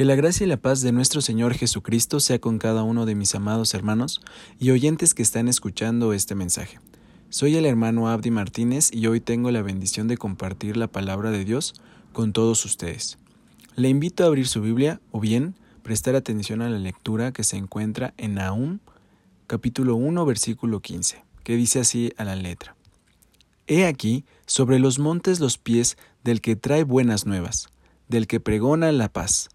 Que la gracia y la paz de nuestro Señor Jesucristo sea con cada uno de mis amados hermanos y oyentes que están escuchando este mensaje. Soy el hermano Abdi Martínez y hoy tengo la bendición de compartir la palabra de Dios con todos ustedes. Le invito a abrir su Biblia o bien prestar atención a la lectura que se encuentra en Nahum capítulo 1 versículo 15, que dice así a la letra. He aquí sobre los montes los pies del que trae buenas nuevas, del que pregona la paz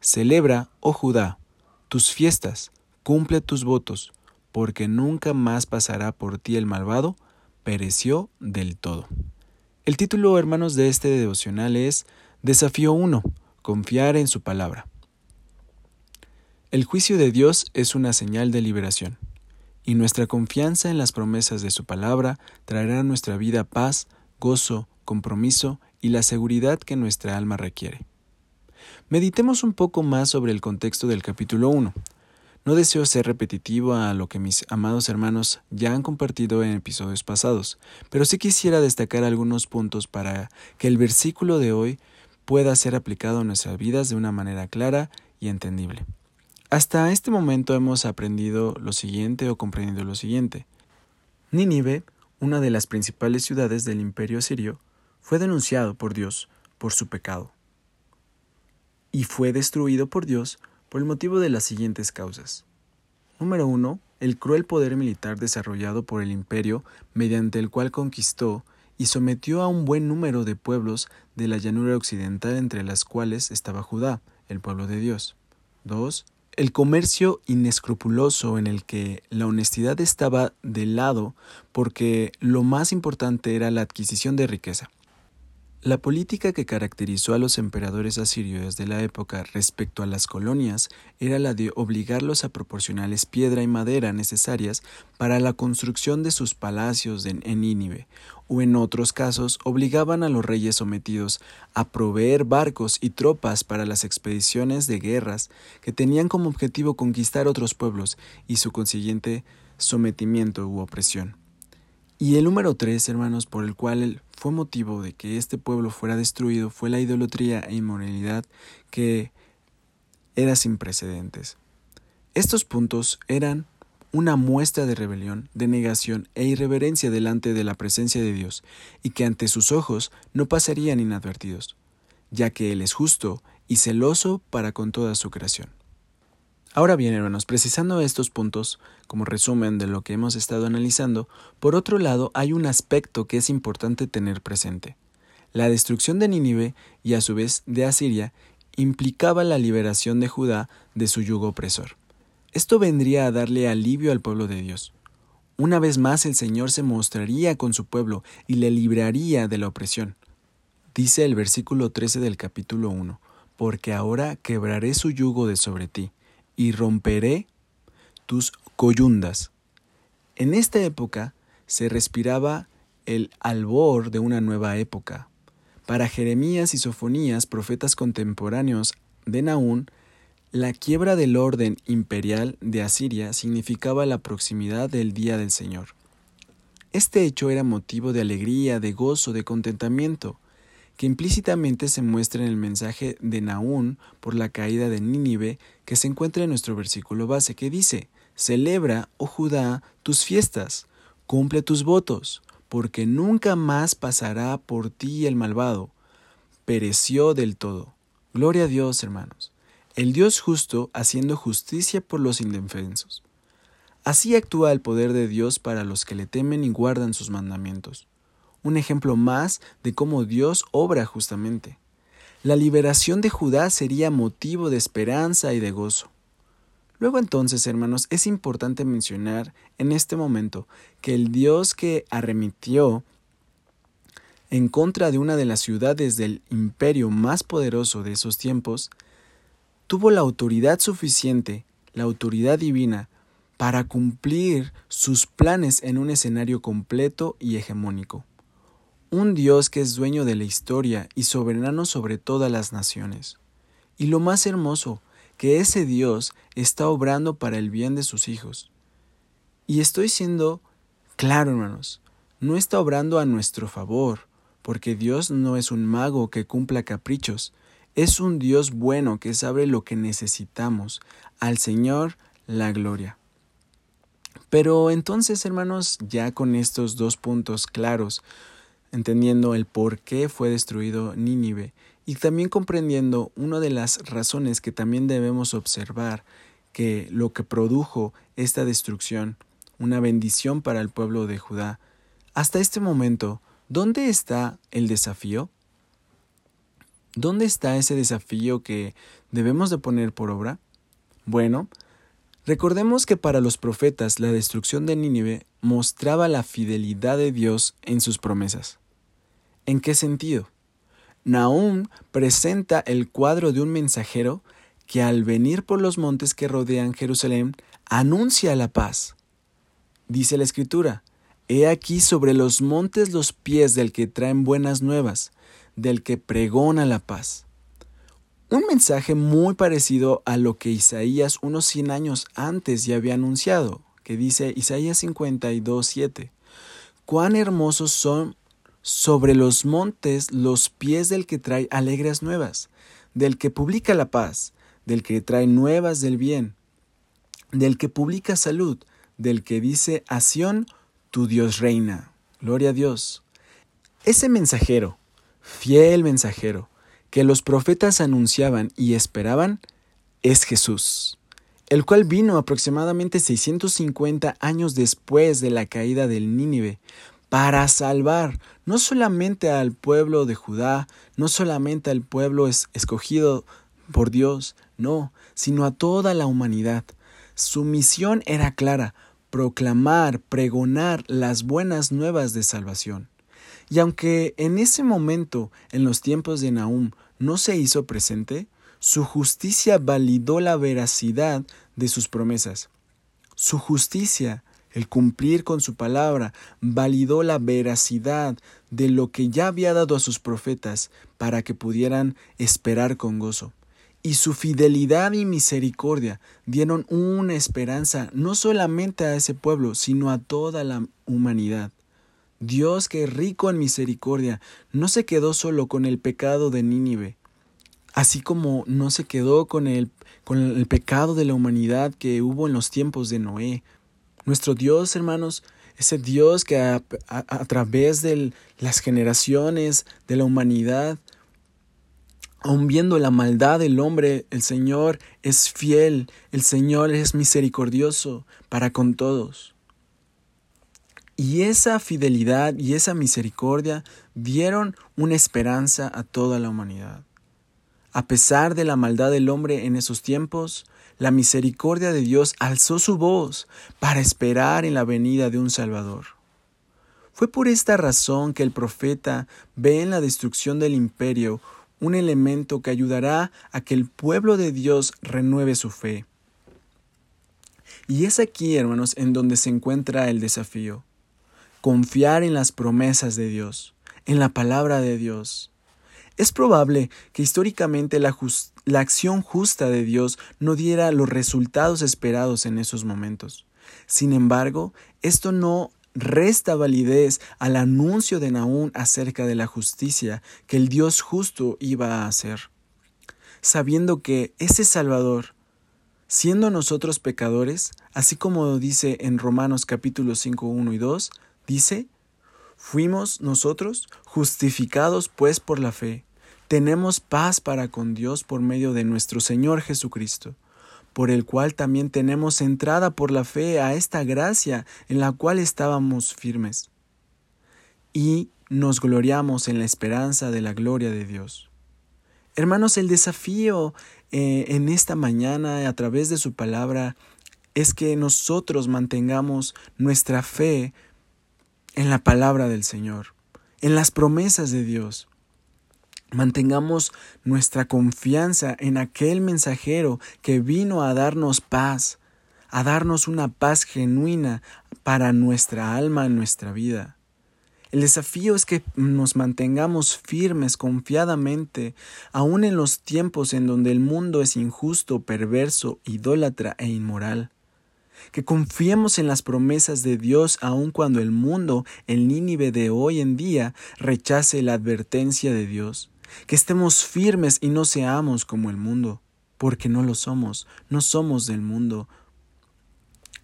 Celebra, oh Judá, tus fiestas, cumple tus votos, porque nunca más pasará por ti el malvado, pereció del todo. El título, hermanos, de este devocional es Desafío 1. Confiar en su palabra. El juicio de Dios es una señal de liberación, y nuestra confianza en las promesas de su palabra traerá a nuestra vida paz, gozo, compromiso y la seguridad que nuestra alma requiere. Meditemos un poco más sobre el contexto del capítulo 1. No deseo ser repetitivo a lo que mis amados hermanos ya han compartido en episodios pasados, pero sí quisiera destacar algunos puntos para que el versículo de hoy pueda ser aplicado a nuestras vidas de una manera clara y entendible. Hasta este momento hemos aprendido lo siguiente o comprendido lo siguiente. Nínive, una de las principales ciudades del imperio sirio, fue denunciado por Dios por su pecado y fue destruido por Dios por el motivo de las siguientes causas. Número 1. El cruel poder militar desarrollado por el imperio, mediante el cual conquistó y sometió a un buen número de pueblos de la llanura occidental entre las cuales estaba Judá, el pueblo de Dios. 2. El comercio inescrupuloso en el que la honestidad estaba de lado porque lo más importante era la adquisición de riqueza. La política que caracterizó a los emperadores asirios de la época respecto a las colonias era la de obligarlos a proporcionarles piedra y madera necesarias para la construcción de sus palacios en Nínive, o en otros casos obligaban a los reyes sometidos a proveer barcos y tropas para las expediciones de guerras que tenían como objetivo conquistar otros pueblos y su consiguiente sometimiento u opresión. Y el número tres, hermanos, por el cual fue motivo de que este pueblo fuera destruido fue la idolatría e inmoralidad que era sin precedentes. Estos puntos eran una muestra de rebelión, de negación e irreverencia delante de la presencia de Dios, y que ante sus ojos no pasarían inadvertidos, ya que Él es justo y celoso para con toda su creación. Ahora bien, hermanos, precisando estos puntos, como resumen de lo que hemos estado analizando, por otro lado hay un aspecto que es importante tener presente. La destrucción de Nínive y a su vez de Asiria implicaba la liberación de Judá de su yugo opresor. Esto vendría a darle alivio al pueblo de Dios. Una vez más el Señor se mostraría con su pueblo y le libraría de la opresión. Dice el versículo 13 del capítulo 1, porque ahora quebraré su yugo de sobre ti y romperé tus coyundas. En esta época se respiraba el albor de una nueva época. Para Jeremías y Sofonías, profetas contemporáneos de Naún, la quiebra del orden imperial de Asiria significaba la proximidad del día del Señor. Este hecho era motivo de alegría, de gozo, de contentamiento, que implícitamente se muestra en el mensaje de Naún por la caída de Nínive que se encuentra en nuestro versículo base, que dice, Celebra, oh Judá, tus fiestas, cumple tus votos, porque nunca más pasará por ti el malvado. Pereció del todo. Gloria a Dios, hermanos. El Dios justo haciendo justicia por los indefensos. Así actúa el poder de Dios para los que le temen y guardan sus mandamientos un ejemplo más de cómo Dios obra justamente. La liberación de Judá sería motivo de esperanza y de gozo. Luego entonces, hermanos, es importante mencionar en este momento que el Dios que arremitió en contra de una de las ciudades del imperio más poderoso de esos tiempos, tuvo la autoridad suficiente, la autoridad divina, para cumplir sus planes en un escenario completo y hegemónico un Dios que es dueño de la historia y soberano sobre todas las naciones. Y lo más hermoso, que ese Dios está obrando para el bien de sus hijos. Y estoy siendo claro, hermanos, no está obrando a nuestro favor, porque Dios no es un mago que cumpla caprichos, es un Dios bueno que sabe lo que necesitamos. Al Señor la gloria. Pero entonces, hermanos, ya con estos dos puntos claros, entendiendo el por qué fue destruido Nínive y también comprendiendo una de las razones que también debemos observar que lo que produjo esta destrucción, una bendición para el pueblo de Judá, hasta este momento, ¿dónde está el desafío? ¿Dónde está ese desafío que debemos de poner por obra? Bueno, recordemos que para los profetas la destrucción de Nínive mostraba la fidelidad de Dios en sus promesas. ¿En qué sentido? Nahum presenta el cuadro de un mensajero que al venir por los montes que rodean Jerusalén anuncia la paz. Dice la escritura, He aquí sobre los montes los pies del que traen buenas nuevas, del que pregona la paz. Un mensaje muy parecido a lo que Isaías unos cien años antes ya había anunciado, que dice Isaías 52.7. Cuán hermosos son sobre los montes los pies del que trae alegres nuevas, del que publica la paz, del que trae nuevas del bien, del que publica salud, del que dice a tu Dios reina. Gloria a Dios. Ese mensajero, fiel mensajero, que los profetas anunciaban y esperaban, es Jesús, el cual vino aproximadamente 650 años después de la caída del Nínive, para salvar no solamente al pueblo de Judá, no solamente al pueblo escogido por Dios, no, sino a toda la humanidad. Su misión era clara, proclamar, pregonar las buenas nuevas de salvación. Y aunque en ese momento, en los tiempos de Nahum, no se hizo presente, su justicia validó la veracidad de sus promesas. Su justicia el cumplir con su palabra validó la veracidad de lo que ya había dado a sus profetas para que pudieran esperar con gozo. Y su fidelidad y misericordia dieron una esperanza no solamente a ese pueblo, sino a toda la humanidad. Dios, que rico en misericordia, no se quedó solo con el pecado de Nínive, así como no se quedó con el, con el pecado de la humanidad que hubo en los tiempos de Noé, nuestro Dios, hermanos, ese Dios que a, través de las generaciones de la humanidad, aun viendo la maldad del hombre, el Señor es fiel, el Señor es misericordioso para con todos. Y esa fidelidad y esa misericordia dieron una esperanza a toda la humanidad. A pesar de la maldad del hombre en esos tiempos, la misericordia de Dios alzó su voz para esperar en la venida de un Salvador. Fue por esta razón que el profeta ve en la destrucción del imperio un elemento que ayudará a que el pueblo de Dios renueve su fe. Y es aquí, hermanos, en donde se encuentra el desafío. Confiar en las promesas de Dios, en la palabra de Dios. Es probable que históricamente la, acción justa de Dios no diera los resultados esperados en esos momentos. Sin embargo, esto no resta validez al anuncio de Naún acerca de la justicia que el Dios justo iba a hacer. Sabiendo que ese Salvador, siendo nosotros pecadores, así como dice en Romanos capítulo 5, 1 y 2, dice, fuimos nosotros justificados pues por la fe tenemos paz para con Dios por medio de nuestro Señor Jesucristo, por el cual también tenemos entrada por la fe a esta gracia en la cual estábamos firmes. Y nos gloriamos en la esperanza de la gloria de Dios. Hermanos, el desafío eh, en esta mañana a través de su palabra es que nosotros mantengamos nuestra fe en la palabra del Señor, en las promesas de Dios. Mantengamos nuestra confianza en aquel mensajero que vino a darnos paz, a darnos una paz genuina para nuestra alma y nuestra vida. El desafío es que nos mantengamos firmes confiadamente, aun en los tiempos en donde el mundo es injusto, perverso, idólatra e inmoral que confiemos en las promesas de Dios aun cuando el mundo, el Nínive de hoy en día, rechace la advertencia de Dios, que estemos firmes y no seamos como el mundo, porque no lo somos, no somos del mundo.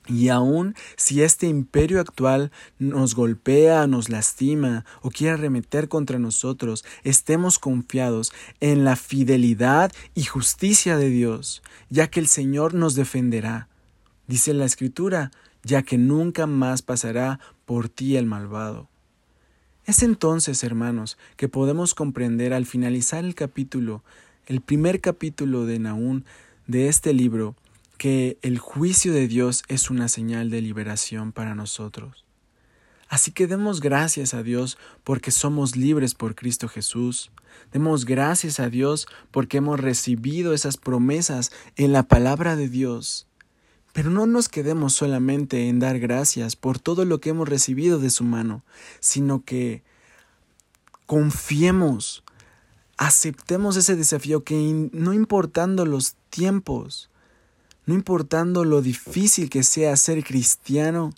Y aun si este imperio actual nos golpea, nos lastima o quiere arremeter contra nosotros, estemos confiados en la fidelidad y justicia de Dios, ya que el Señor nos defenderá. Dice la Escritura, ya que nunca más pasará por ti el malvado. Es entonces, hermanos, que podemos comprender al finalizar el capítulo, el primer capítulo de Naún de este libro, que el juicio de Dios es una señal de liberación para nosotros. Así que demos gracias a Dios porque somos libres por Cristo Jesús. Demos gracias a Dios porque hemos recibido esas promesas en la palabra de Dios. Pero no nos quedemos solamente en dar gracias por todo lo que hemos recibido de su mano, sino que confiemos, aceptemos ese desafío que no importando los tiempos, no importando lo difícil que sea ser cristiano,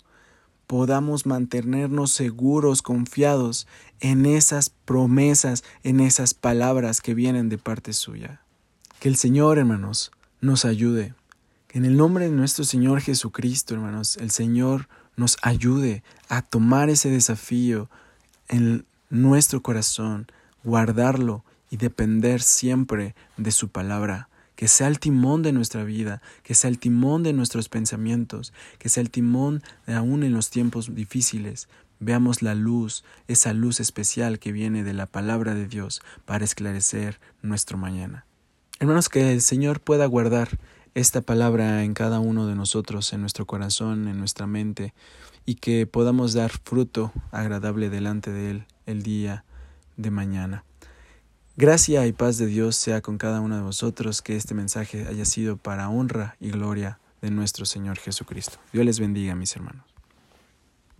podamos mantenernos seguros, confiados en esas promesas, en esas palabras que vienen de parte suya. Que el Señor, hermanos, nos ayude. En el nombre de nuestro Señor Jesucristo, hermanos, el Señor nos ayude a tomar ese desafío en nuestro corazón, guardarlo y depender siempre de su palabra. Que sea el timón de nuestra vida, que sea el timón de nuestros pensamientos, que sea el timón de aún en los tiempos difíciles. Veamos la luz, esa luz especial que viene de la palabra de Dios para esclarecer nuestro mañana. Hermanos, que el Señor pueda guardar esta palabra en cada uno de nosotros, en nuestro corazón, en nuestra mente, y que podamos dar fruto agradable delante de Él el día de mañana. Gracia y paz de Dios sea con cada uno de vosotros, que este mensaje haya sido para honra y gloria de nuestro Señor Jesucristo. Dios les bendiga, mis hermanos.